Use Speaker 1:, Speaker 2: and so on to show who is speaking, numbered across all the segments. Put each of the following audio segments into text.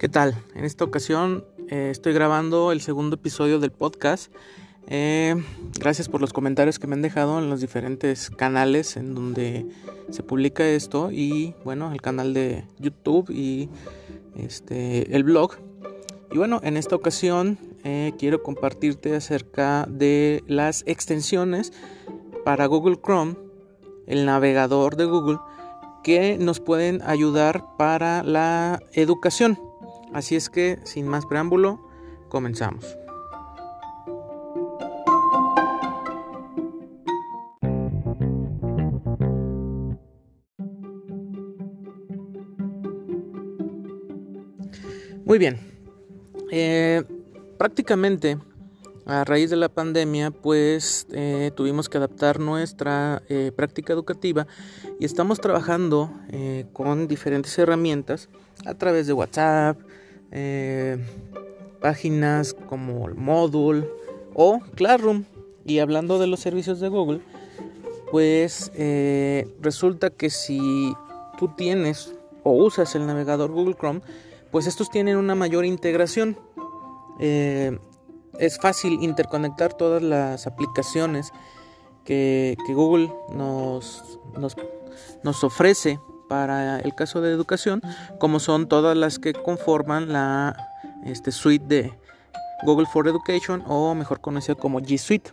Speaker 1: ¿Qué tal? En esta ocasión eh, estoy grabando el segundo episodio del podcast. Eh, gracias por los comentarios que me han dejado en los diferentes canales en donde se publica esto y bueno, el canal de YouTube y este el blog. Y bueno, en esta ocasión eh, quiero compartirte acerca de las extensiones para Google Chrome, el navegador de Google, que nos pueden ayudar para la educación. Así es que, sin más preámbulo, comenzamos. Muy bien. Eh, prácticamente a raíz de la pandemia, pues eh, tuvimos que adaptar nuestra eh, práctica educativa y estamos trabajando con diferentes herramientas a través de WhatsApp, eh, páginas como Module o Classroom. Y hablando de los servicios de Google, pues eh, resulta que si tú tienes o usas el navegador Google Chrome, pues estos tienen una mayor integración. Eh, es fácil interconectar todas las aplicaciones que, Google nos, nos ofrece para el caso de educación, como son todas las que conforman la este, suite de Google for Education o mejor conocida como G Suite.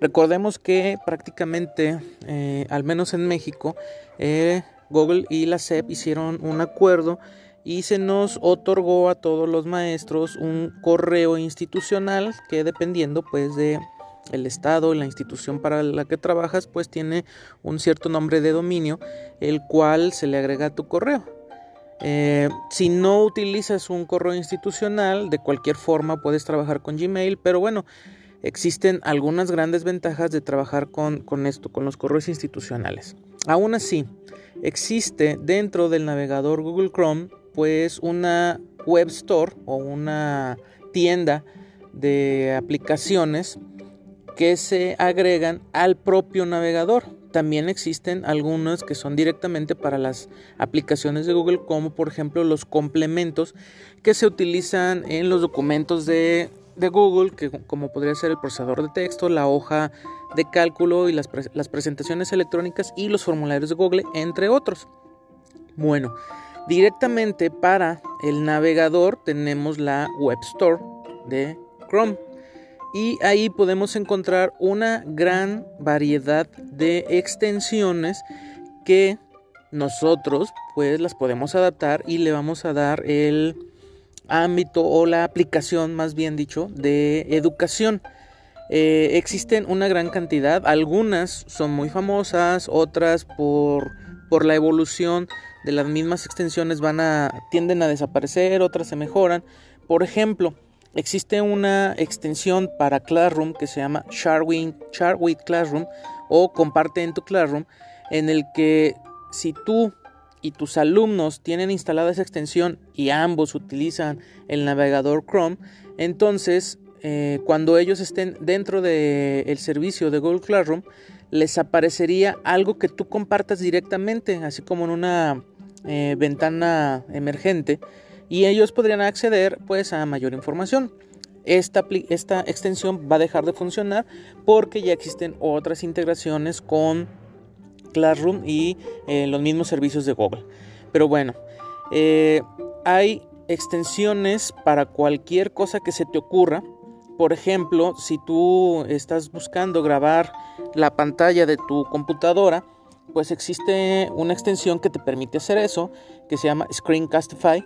Speaker 1: Recordemos que prácticamente, eh, al menos en México, eh, Google y la SEP hicieron un acuerdo y se nos otorgó a todos los maestros un correo institucional que dependiendo pues de el estado, la institución para la que trabajas, pues tiene un cierto nombre de dominio, el cual se le agrega a tu correo. Eh, si no utilizas un correo institucional, de cualquier forma puedes trabajar con Gmail, pero bueno, existen algunas grandes ventajas de trabajar con, con esto, con los correos institucionales. Aún así, existe dentro del navegador Google Chrome, pues una web store o una tienda de aplicaciones que se agregan al propio navegador. También existen algunos que son directamente para las aplicaciones de Google, como por ejemplo los complementos que se utilizan en los documentos de, Google, que como podría ser el procesador de texto, la hoja de cálculo y las, las presentaciones electrónicas y los formularios de Google, entre otros. Bueno, directamente para el navegador tenemos la Web Store de Chrome y ahí podemos encontrar una gran variedad de extensiones que nosotros pues las podemos adaptar y le vamos a dar el ámbito o la aplicación más bien dicho de educación. Eh, existen una gran cantidad algunas son muy famosas otras por, por la evolución de las mismas extensiones van a tienden a desaparecer otras se mejoran. Por ejemplo Existe una extensión para Classroom que se llama Share with, Classroom o Comparte en tu Classroom, en el que si tú y tus alumnos tienen instalada esa extensión y ambos utilizan el navegador Chrome, entonces eh, cuando ellos estén dentro del servicio de Google Classroom, les aparecería algo que tú compartas directamente, así como en una eh, ventana emergente y ellos podrían acceder pues a mayor información. Esta, extensión va a dejar de funcionar porque ya existen otras integraciones con Classroom y eh, los mismos servicios de Google. Pero bueno, eh, hay extensiones para cualquier cosa que se te ocurra. Por ejemplo, si tú estás buscando grabar la pantalla de tu computadora, pues existe una extensión que te permite hacer eso, que se llama Screencastify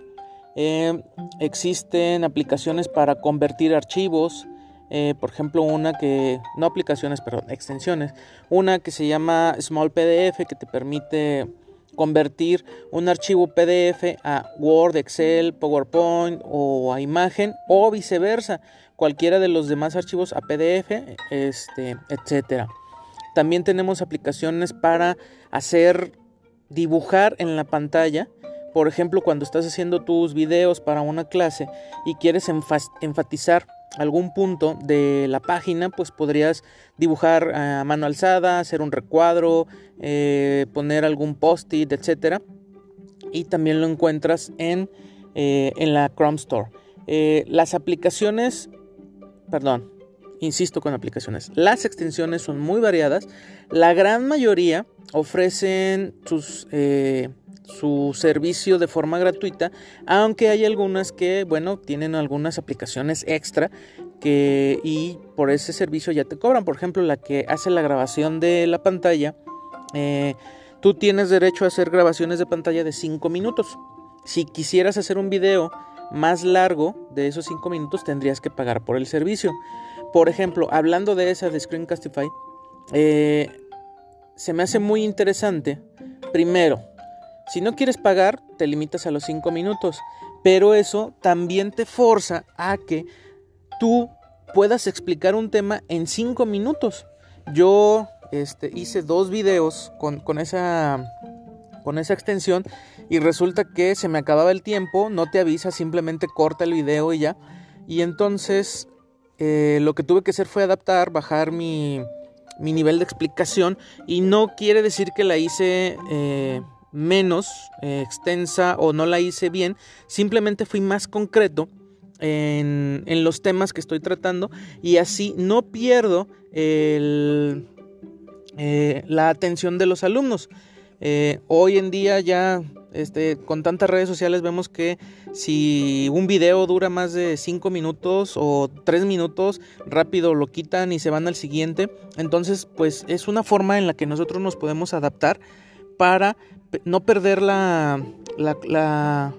Speaker 1: eh, existen aplicaciones para convertir archivos. Eh, por ejemplo, una que, no aplicaciones, perdón, extensiones. Una que se llama Small PDF que te permite convertir un archivo PDF a Word, Excel, PowerPoint o a imagen o viceversa, cualquiera de los demás archivos a PDF, este, etcétera. También tenemos aplicaciones para hacer dibujar en la pantalla por ejemplo, cuando estás haciendo tus videos para una clase y quieres enfatizar algún punto de la página, pues podrías dibujar a mano alzada, hacer un recuadro, eh, poner algún post-it, etc. Y también lo encuentras en eh, en la Chrome Store. Eh, las aplicaciones, perdón, insisto con aplicaciones, las extensiones son muy variadas. La gran mayoría ofrecen sus, eh, su servicio de forma gratuita, aunque hay algunas que, bueno, tienen algunas aplicaciones extra que y por ese servicio ya te cobran. Por ejemplo, la que hace la grabación de la pantalla, eh, tú tienes derecho a hacer grabaciones de pantalla de 5 minutos. Si quisieras hacer un video más largo de esos 5 minutos, tendrías que pagar por el servicio. Por ejemplo, hablando de esa de Screencastify, eh, se me hace muy interesante. Primero, si no quieres pagar, te limitas a los 5 minutos. Pero eso también te forza a que tú puedas explicar un tema en 5 minutos. Yo este, hice dos videos con, esa, con esa extensión y resulta que se me acababa el tiempo, no te avisa, simplemente corta el video y ya. Y entonces eh, lo que tuve que hacer fue adaptar, bajar mi, mi nivel de explicación y no quiere decir que la hice eh, menos eh, extensa o no la hice bien, simplemente fui más concreto en, los temas que estoy tratando y así no pierdo eh, la atención de los alumnos. Eh, hoy en día ya este, con tantas redes sociales vemos que si un video dura más de 5 minutos o 3 minutos, rápido lo quitan y se van al siguiente. Entonces, pues es una forma en la que nosotros nos podemos adaptar para no perder la, la,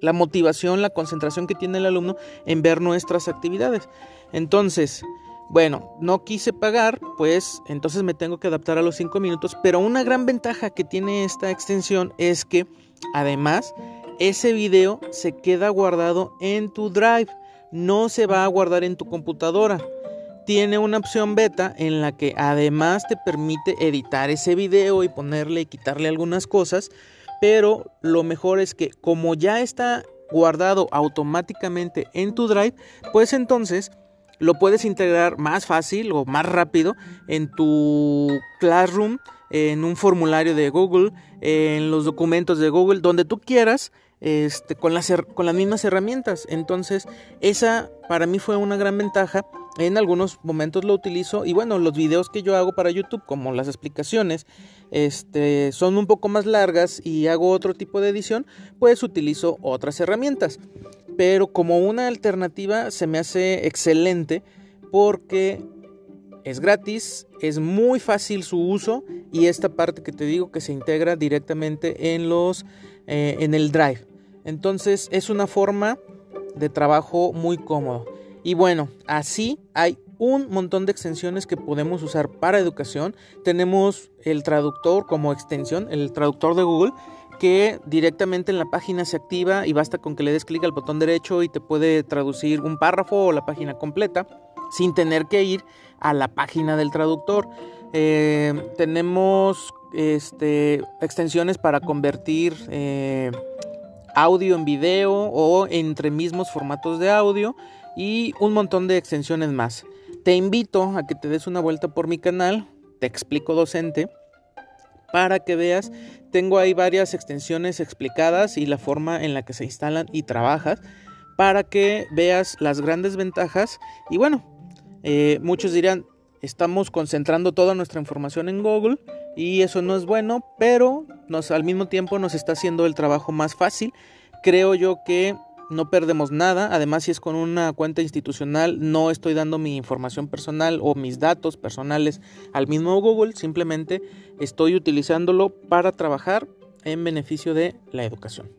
Speaker 1: la motivación, la concentración que tiene el alumno en ver nuestras actividades. Entonces, bueno, no quise pagar, pues entonces me tengo que adaptar a los 5 minutos, pero una gran ventaja que tiene esta extensión es que además ese video se queda guardado en tu drive, no se va a guardar en tu computadora. Tiene una opción beta en la que además te permite editar ese video y ponerle y quitarle algunas cosas, pero lo mejor es que como ya está guardado automáticamente en tu drive, pues entonces lo puedes integrar más fácil o más rápido en tu Classroom, en un formulario de Google, en los documentos de Google, donde tú quieras, este, con, las, con las mismas herramientas. Entonces, esa para mí fue una gran ventaja. En algunos momentos lo utilizo y bueno, los videos que yo hago para YouTube, como las explicaciones, este, son un poco más largas y hago otro tipo de edición, pues utilizo otras herramientas pero como una alternativa se me hace excelente porque es gratis, es muy fácil su uso y esta parte que te digo que se integra directamente en los eh, en el Drive. Entonces es una forma de trabajo muy cómodo. Y bueno, así hay un montón de extensiones que podemos usar para educación. Tenemos el traductor como extensión, el traductor de Google que directamente en la página se activa y basta con que le des clic al botón derecho y te puede traducir un párrafo o la página completa sin tener que ir a la página del traductor. Eh, tenemos este, extensiones para convertir eh, audio en video o entre mismos formatos de audio y un montón de extensiones más. Te invito a que te des una vuelta por mi canal, te explico docente para que veas. Tengo ahí varias extensiones explicadas y la forma en la que se instalan y trabajas para que veas las grandes ventajas. Y bueno, eh, muchos dirán, estamos concentrando toda nuestra información en Google y eso no es bueno, pero nos, al mismo tiempo nos está haciendo el trabajo más fácil. Creo yo que no perdemos nada. Además, si es con una cuenta institucional, no estoy dando mi información personal o mis datos personales al mismo Google, simplemente estoy utilizándolo para trabajar en beneficio de la educación.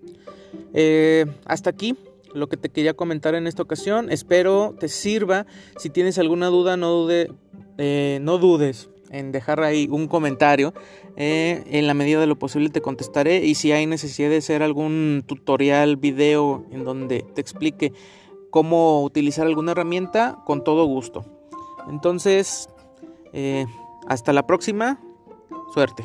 Speaker 1: Eh, hasta aquí lo que te quería comentar en esta ocasión. Espero te sirva. Si tienes alguna duda, no, dude, eh, no dudes en dejar ahí un comentario. Eh, en la medida de lo posible te contestaré y si hay necesidad de hacer algún tutorial, video en donde te explique cómo utilizar alguna herramienta, con todo gusto. Entonces, eh, hasta la próxima. Suerte.